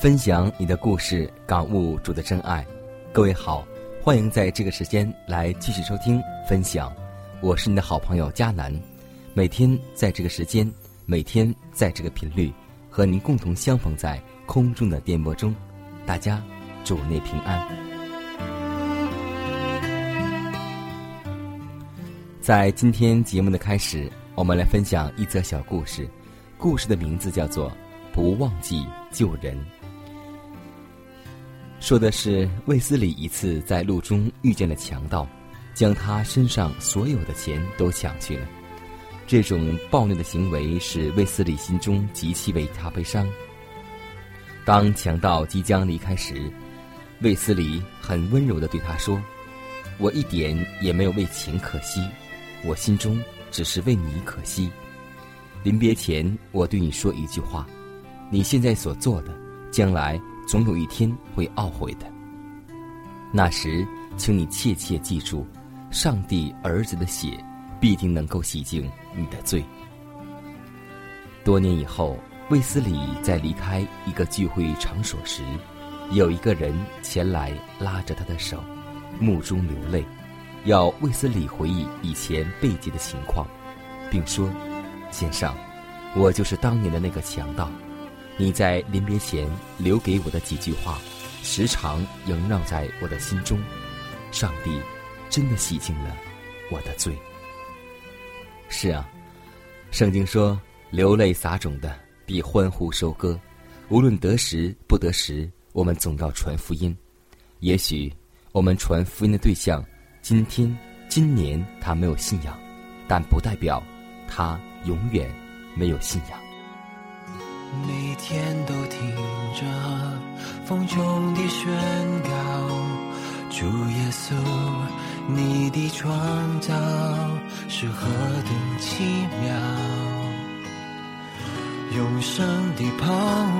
分享你的故事，感悟主的真爱。各位好，欢迎在这个时间来继续收听分享。我是你的好朋友佳楠，每天在这个时间，每天在这个频率，和您共同相逢在空中的电波中。大家主内平安。在今天节目的开始，我们来分享一则小故事，故事的名字叫做《不忘记救人》。说的是卫斯理一次在路中遇见了强盗，将他身上所有的钱都抢去了。这种暴虐的行为使卫斯理心中极其为他悲伤。当强盗即将离开时，卫斯理很温柔地对他说：“我一点也没有为钱可惜，我心中只是为你可惜。临别前，我对你说一句话：你现在所做的，将来。”总有一天会懊悔的。那时，请你切切记住，上帝儿子的血必定能够洗净你的罪。多年以后，卫斯理在离开一个聚会场所时，有一个人前来拉着他的手，目中流泪，要卫斯理回忆以前被劫的情况，并说：“先生，我就是当年的那个强盗。”你在临别前留给我的几句话，时常萦绕在我的心中。上帝真的洗净了我的罪。是啊，圣经说：“流泪撒种的必欢呼收割。”无论得时不得时，我们总要传福音。也许我们传福音的对象，今天、今年他没有信仰，但不代表他永远没有信仰。每天都听着风中的宣告，主耶稣，你的创造是何等奇妙，永生的盼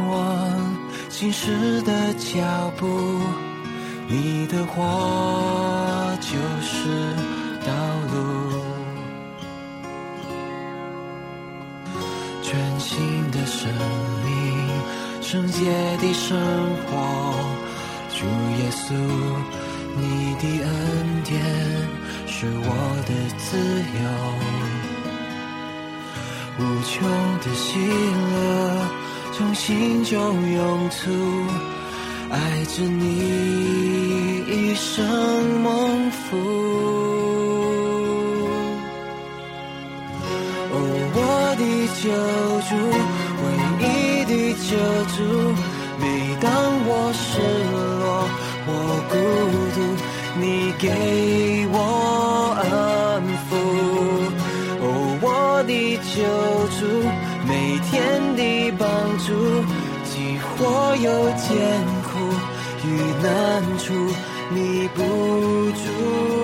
望，新时的脚步，你的话就是夜的生活，主耶稣，你的恩典是我的自由，无穷的喜乐从心中涌出，爱着你一生蒙福。帮助，既或有艰苦与难处，你不住。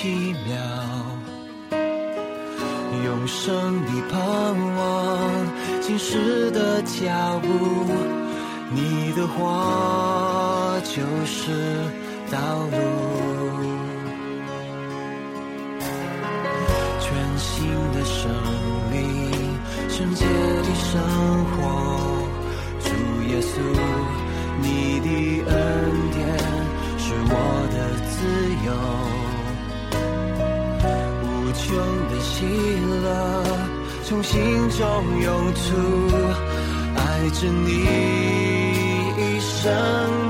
奇妙，永生的盼望，今世的脚步，你的话就是道路。全新的生命，圣洁的生活。主耶稣，你的恩典是我的自由，穷的喜乐从心中涌出，爱着你一生。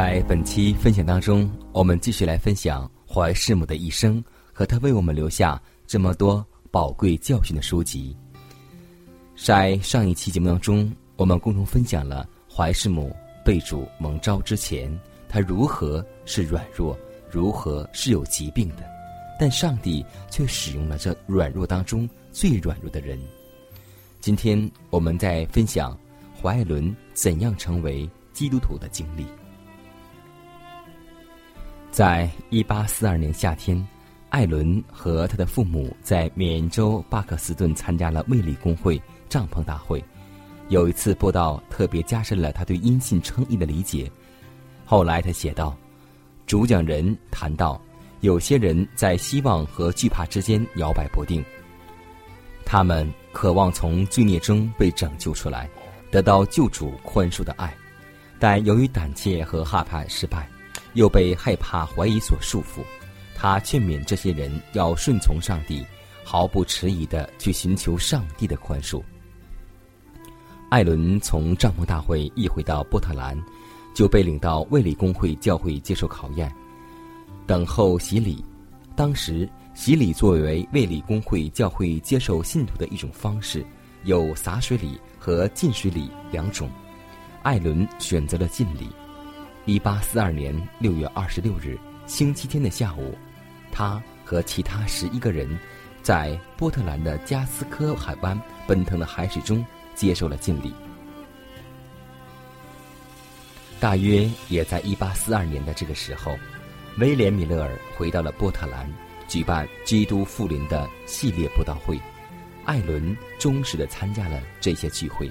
在本期分享当中，我们继续来分享怀师母的一生和他为我们留下这么多宝贵教训的书籍。在上一期节目当中，我们共同分享了怀师母被主蒙召之前，她如何是软弱，如何是有疾病的，但上帝却使用了这软弱当中最软弱的人。今天我们在分享怀艾伦怎样成为基督徒的经历。在一八四二年夏天，艾伦和他的父母在缅州巴克斯顿参加了卫理公会帐篷大会。有一次播道特别加深了他对音信称义的理解。后来他写道：“主讲人谈到，有些人在希望和惧怕之间摇摆不定。他们渴望从罪孽中被拯救出来，得到救主宽恕的爱，但由于胆怯和害怕失败。”又被害怕、怀疑所束缚，他劝勉这些人要顺从上帝，毫不迟疑的去寻求上帝的宽恕。艾伦从帐篷大会一回到波特兰，就被领到卫理公会教会接受考验，等候洗礼。当时洗礼作为卫理公会教会接受信徒的一种方式，有洒水礼和浸水礼两种。艾伦选择了浸礼。一八四二年六月二十六日，星期天的下午，他和其他十一个人，在波特兰的加斯科海湾奔腾的海水中接受了浸礼。大约也在一八四二年的这个时候，威廉·米勒尔回到了波特兰，举办基督复临的系列布道会。艾伦忠实的参加了这些聚会，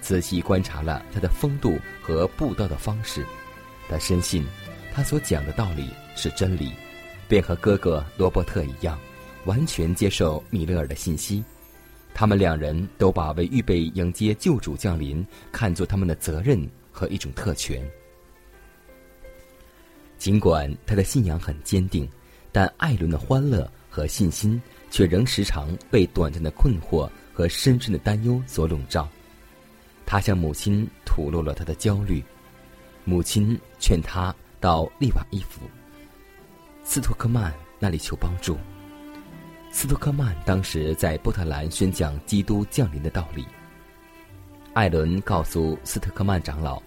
仔细观察了他的风度和布道的方式。他深信，他所讲的道理是真理，便和哥哥罗伯特一样，完全接受米勒尔的信息。他们两人都把为预备迎接救主降临看作他们的责任和一种特权。尽管他的信仰很坚定，但艾伦的欢乐和信心却仍时常被短暂的困惑和深深的担忧所笼罩。他向母亲吐露了他的焦虑。母亲劝他到利瓦伊夫，斯托克曼那里求帮助。斯托克曼当时在波特兰宣讲基督降临的道理。艾伦告诉斯特克曼长老，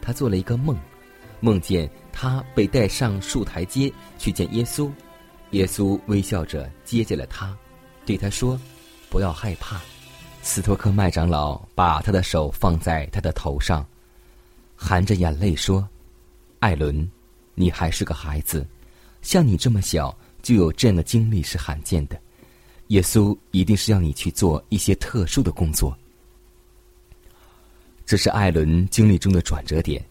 他做了一个梦，梦见他被带上树台阶去见耶稣，耶稣微笑着接见了他，对他说：“不要害怕。”斯托克曼长老把他的手放在他的头上，含着眼泪说：“艾伦，你还是个孩子，像你这么小就有这样的经历是罕见的。”耶稣一定是要你去做一些特殊的工作。这是艾伦经历中的转折点。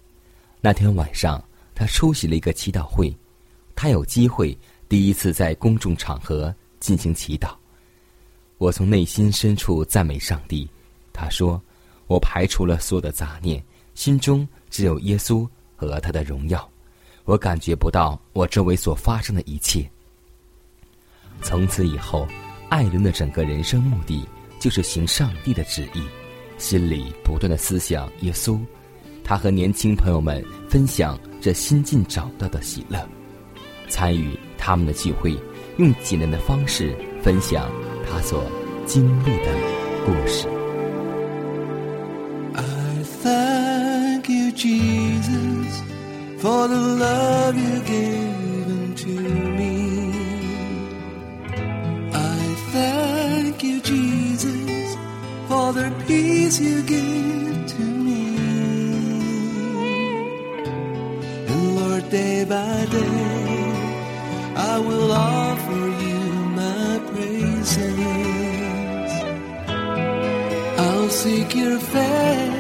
那天晚上，他出席了一个祈祷会，他有机会第一次在公众场合进行祈祷。我从内心深处赞美上帝。他说：“我排除了所有的杂念，心中只有耶稣和他的荣耀。我感觉不到我周围所发生的一切。”从此以后。艾伦的整个人生目的就是行上帝的旨意，心里不断的思想耶稣。他和年轻朋友们分享这新近找到的喜乐，参与他们的聚会，用简单的方式分享他所经历的故事。I thank you, Jesus, for the love you given to me. I thank you, Jesus, for the peace you give to me. And Lord, day by day, I will offer you my praises. I'll seek your face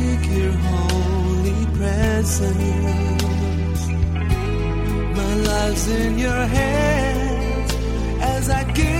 seek your holy presence. My life's in your hands as I give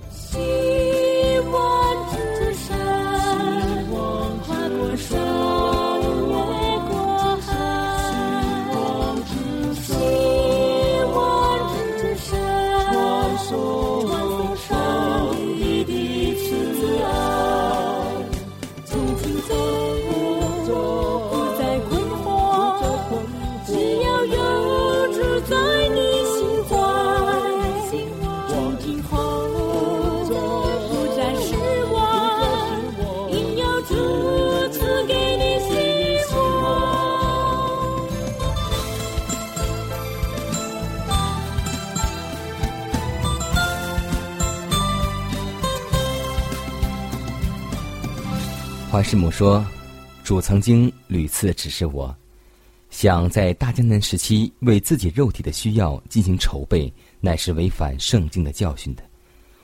师母说：“主曾经屡次指示我，想在大艰难时期为自己肉体的需要进行筹备，乃是违反圣经的教训的。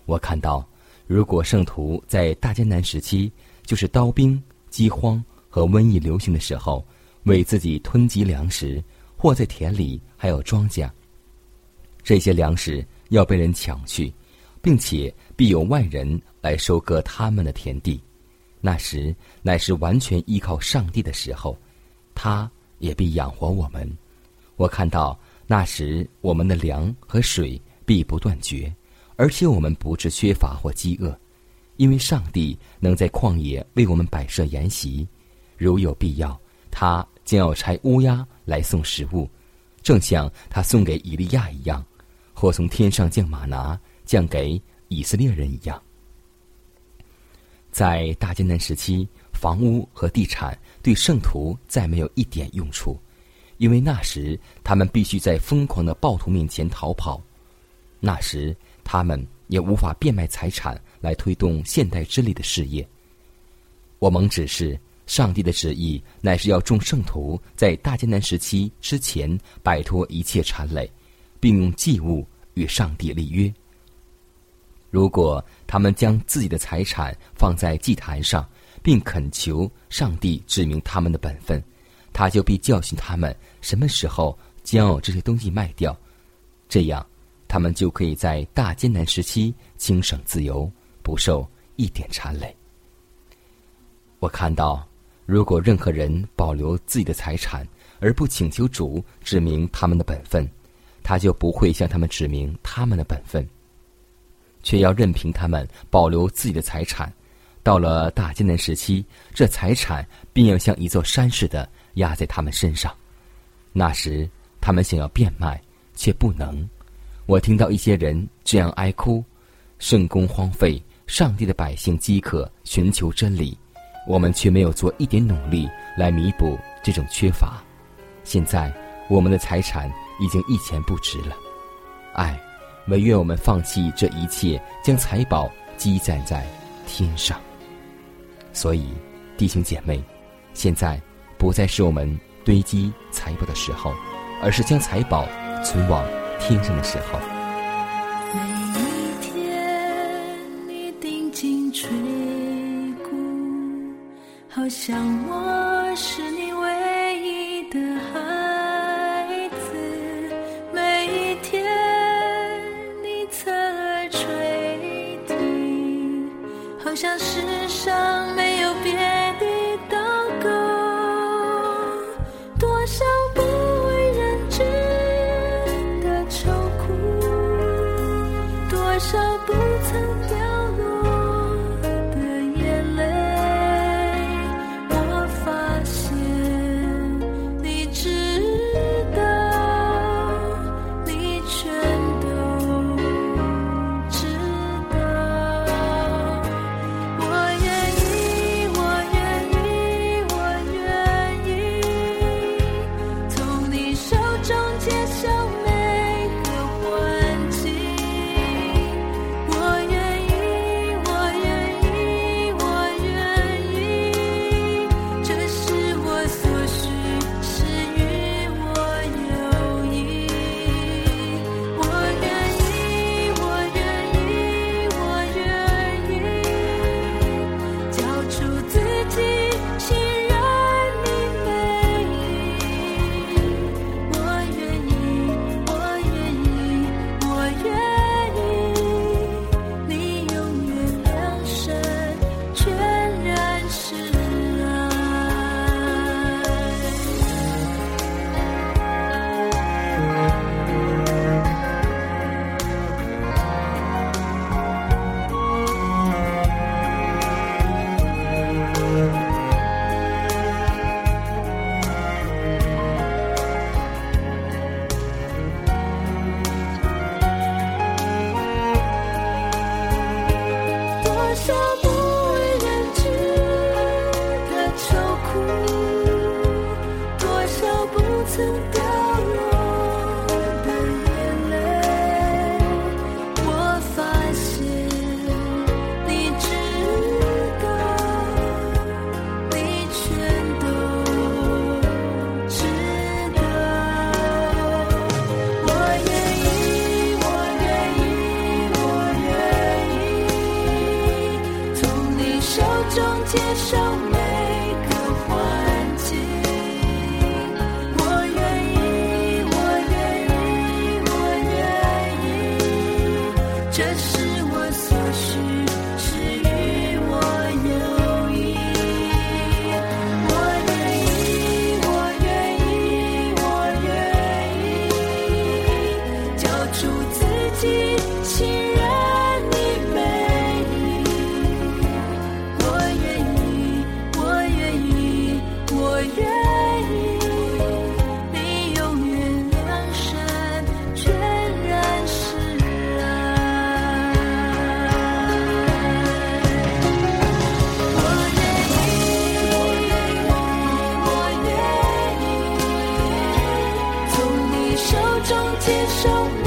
我看到，如果圣徒在大艰难时期，就是刀兵、饥荒和瘟疫流行的时候，为自己囤积粮食，或在田里还有庄稼，这些粮食要被人抢去，并且必有外人来收割他们的田地。那时乃是完全依靠上帝的时候，他也必养活我们。我看到那时我们的粮和水必不断绝，而且我们不致缺乏或饥饿，因为上帝能在旷野为我们摆设筵席。如有必要，他将要差乌鸦来送食物，正像他送给以利亚一样，或从天上降马拿降给以色列人一样。在大艰难时期，房屋和地产对圣徒再没有一点用处，因为那时他们必须在疯狂的暴徒面前逃跑。那时他们也无法变卖财产来推动现代之力的事业。我蒙指示，上帝的旨意乃是要众圣徒在大艰难时期之前摆脱一切缠累，并用祭物与上帝立约。如果他们将自己的财产放在祭坛上，并恳求上帝指明他们的本分，他就必教训他们什么时候将这些东西卖掉，这样他们就可以在大艰难时期轻省自由，不受一点缠累。我看到，如果任何人保留自己的财产而不请求主指明他们的本分，他就不会向他们指明他们的本分。却要任凭他们保留自己的财产，到了大艰难时期，这财产便要像一座山似的压在他们身上。那时，他们想要变卖，却不能。我听到一些人这样哀哭：圣宫荒废，上帝的百姓饥渴，寻求真理，我们却没有做一点努力来弥补这种缺乏。现在，我们的财产已经一钱不值了。唉。唯愿我们放弃这一切，将财宝积攒在天上。所以，弟兄姐妹，现在不再是我们堆积财宝的时候，而是将财宝存往天上的时候。每一天，你定睛垂顾，好像我中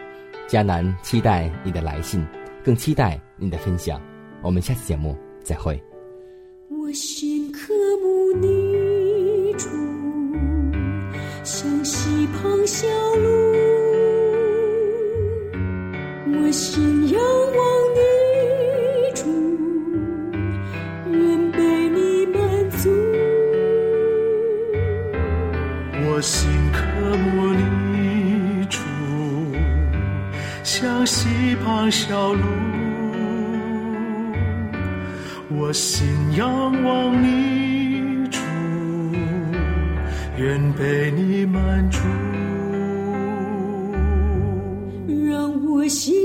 迦南期待你的来信，更期待你的分享。我们下期节目再会。我心渴慕你主，像溪旁小路。我心有小路。我心仰望你主，愿被你满足。让我心